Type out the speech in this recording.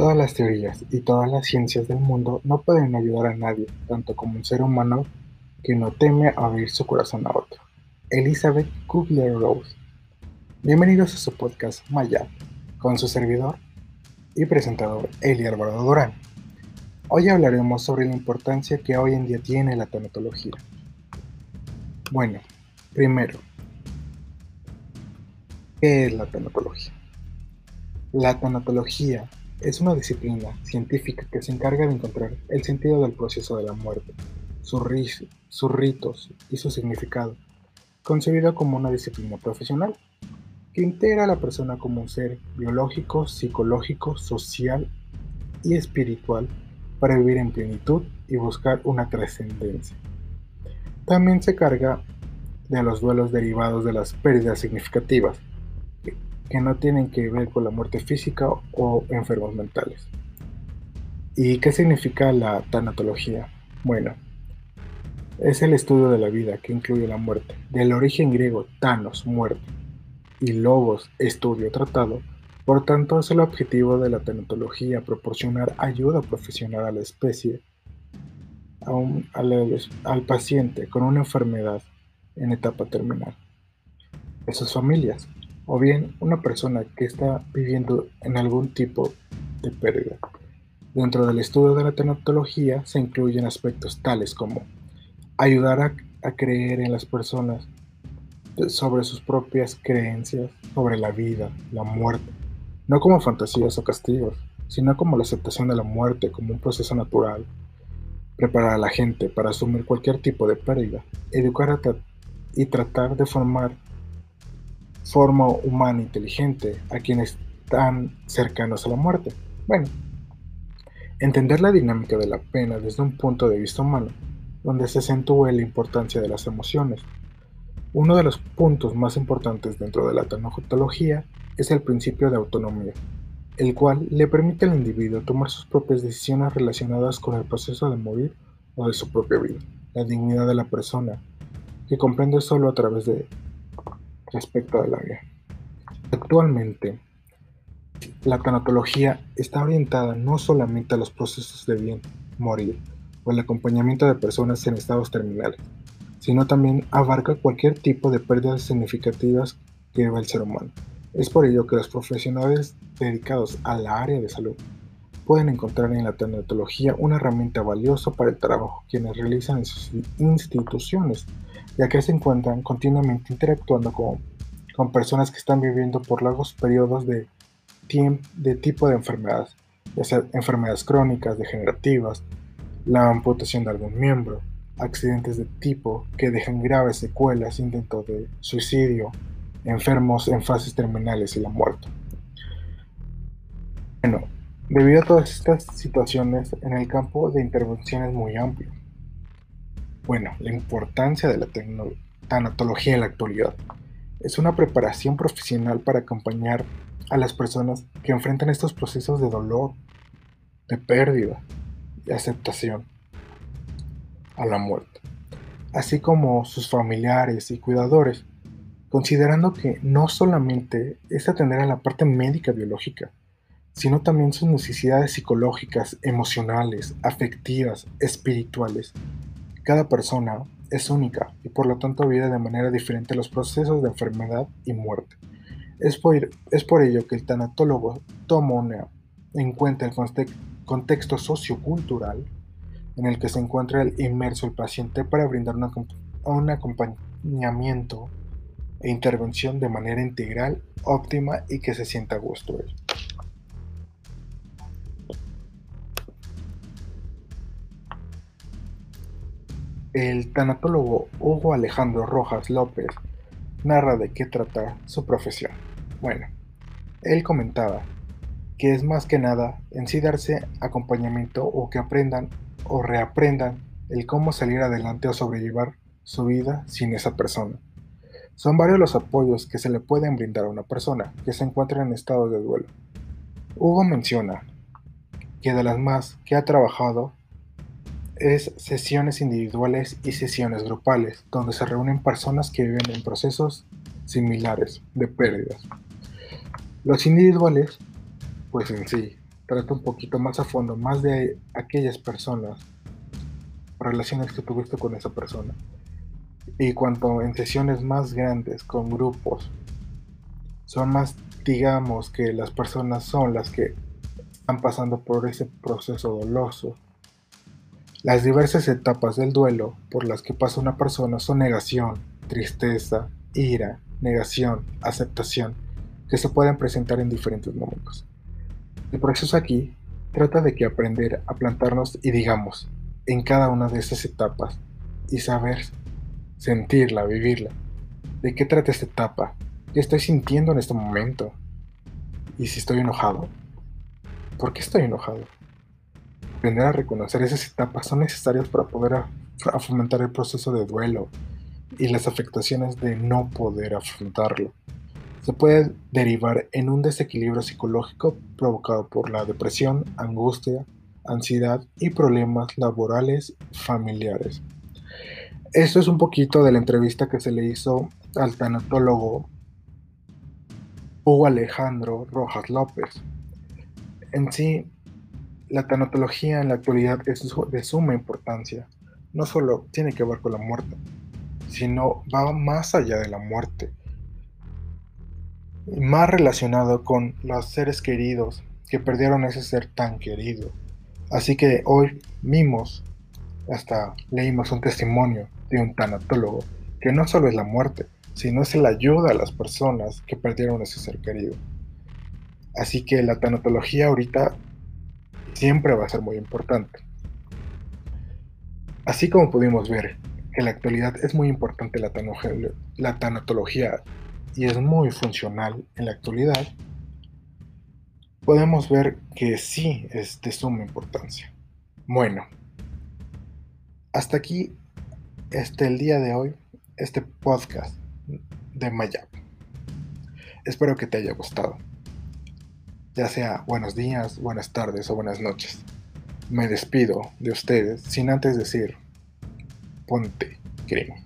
Todas las teorías y todas las ciencias del mundo no pueden ayudar a nadie, tanto como un ser humano que no teme abrir su corazón a otro. Elizabeth Kubler-Rose. Bienvenidos a su podcast Maya, con su servidor y presentador Eli Álvaro Durán. Hoy hablaremos sobre la importancia que hoy en día tiene la tanatología. Bueno, primero, ¿qué es la tanatología? La tanatología es una disciplina científica que se encarga de encontrar el sentido del proceso de la muerte, sus, ritos y su significado, concebida como una disciplina profesional que integra a la persona como un ser biológico, psicológico, social y espiritual para vivir en plenitud y buscar una trascendencia. También se carga de los duelos derivados de las pérdidas significativas, que no tienen que ver con la muerte física o enfermos mentales. ¿Y qué significa la tanatología? Bueno, es el estudio de la vida que incluye la muerte, del origen griego tanos, muerte, y logos, estudio, tratado. Por tanto, es el objetivo de la tanatología proporcionar ayuda profesional a la especie, al, al paciente con una enfermedad en etapa terminal, a sus familias, o bien una persona que está viviendo en algún tipo de pérdida. Dentro del estudio de la tanatología se incluyen aspectos tales como ayudar a, creer en las personas sobre sus propias creencias sobre la vida, la muerte, no como fantasías o castigos, sino como la aceptación de la muerte como un proceso natural, preparar a la gente para asumir cualquier tipo de pérdida, educar y tratar de formar forma humana inteligente a quienes están cercanos a la muerte. Bueno, entender la dinámica de la pena desde un punto de vista humano, donde se acentúe la importancia de las emociones. Uno de los puntos más importantes dentro de la tanatología es el principio de autonomía, el cual le permite al individuo tomar sus propias decisiones relacionadas con el proceso de morir o de su propia vida, la dignidad de la persona, que comprende solo a través de respecto del área. Actualmente, la tanatología está orientada no solamente a los procesos de bien, morir o el acompañamiento de personas en estados terminales, sino también abarca cualquier tipo de pérdidas significativas que lleva el ser humano. Es por ello que los profesionales dedicados a la área de salud pueden encontrar en la tanatología una herramienta valiosa para el trabajo quienes realizan en sus instituciones ya que se encuentran continuamente interactuando con, con personas que están viviendo por largos periodos de, de tipo de enfermedades, ya sea enfermedades crónicas, degenerativas, la amputación de algún miembro, accidentes de tipo que dejan graves secuelas, intentos de suicidio, enfermos en fases terminales y la muerte. Bueno, debido a todas estas situaciones, en el campo de intervención es muy amplio. Bueno, la importancia de la tanatología en la actualidad es una preparación profesional para acompañar a las personas que enfrentan estos procesos de dolor, de pérdida y aceptación a la muerte, así como sus familiares y cuidadores, considerando que no solamente es atender a la parte médica biológica, sino también sus necesidades psicológicas, emocionales, afectivas, espirituales cada persona es única y por lo tanto vive de manera diferente los procesos de enfermedad y muerte. Es por, es por ello que el tanatólogo toma en cuenta el contexto sociocultural en el que se encuentra el inmerso el paciente para brindar un acompañamiento e intervención de manera integral, óptima y que se sienta a gusto. El tanatólogo Hugo Alejandro Rojas López narra de qué trata su profesión. Bueno, él comentaba que es más que nada en sí darse acompañamiento o que aprendan o reaprendan el cómo salir adelante o sobrellevar su vida sin esa persona. Son varios los apoyos que se le pueden brindar a una persona que se encuentra en estado de duelo. Hugo menciona que de las más que ha trabajado es sesiones individuales y sesiones grupales, donde se reúnen personas que viven en procesos similares de pérdidas. Los individuales, pues en sí, trata un poquito más a fondo, más de aquellas personas, relaciones que tuviste con esa persona. Y cuanto en sesiones más grandes, con grupos, son más, digamos, que las personas son las que están pasando por ese proceso doloso. Las diversas etapas del duelo por las que pasa una persona son negación, tristeza, ira, negación, aceptación, que se pueden presentar en diferentes momentos. El proceso aquí trata de que aprender a plantarnos y digamos en cada una de esas etapas y saber sentirla, vivirla. ¿De qué trata esta etapa? ¿Qué estoy sintiendo en este momento? ¿Y si estoy enojado? ¿Por qué estoy enojado? Aprender a reconocer esas etapas son necesarias para poder fomentar el proceso de duelo y las afectaciones de no poder afrontarlo se puede derivar en un desequilibrio psicológico provocado por la depresión, angustia, ansiedad y problemas laborales familiares. Esto es un poquito de la entrevista que se le hizo al tanatólogo Hugo Alejandro Rojas López. En sí, la tanatología en la actualidad es de suma importancia. No solo tiene que ver con la muerte, sino va más allá de la muerte más relacionado con los seres queridos que perdieron ese ser tan querido. Así que hoy vimos, hasta leímos un testimonio de un tanatólogo, que no solo es la muerte, sino es la ayuda a las personas que perdieron ese ser querido. Así que la tanatología ahorita siempre va a ser muy importante. Así como pudimos ver en la actualidad es muy importante la, la tanatología y es muy funcional en la actualidad, podemos ver que sí es de suma importancia. Bueno, hasta aquí este el día de hoy, este podcast de Mayap. Espero que te haya gustado. Ya sea buenos días, buenas tardes o buenas noches. Me despido de ustedes sin antes decir, ponte crema.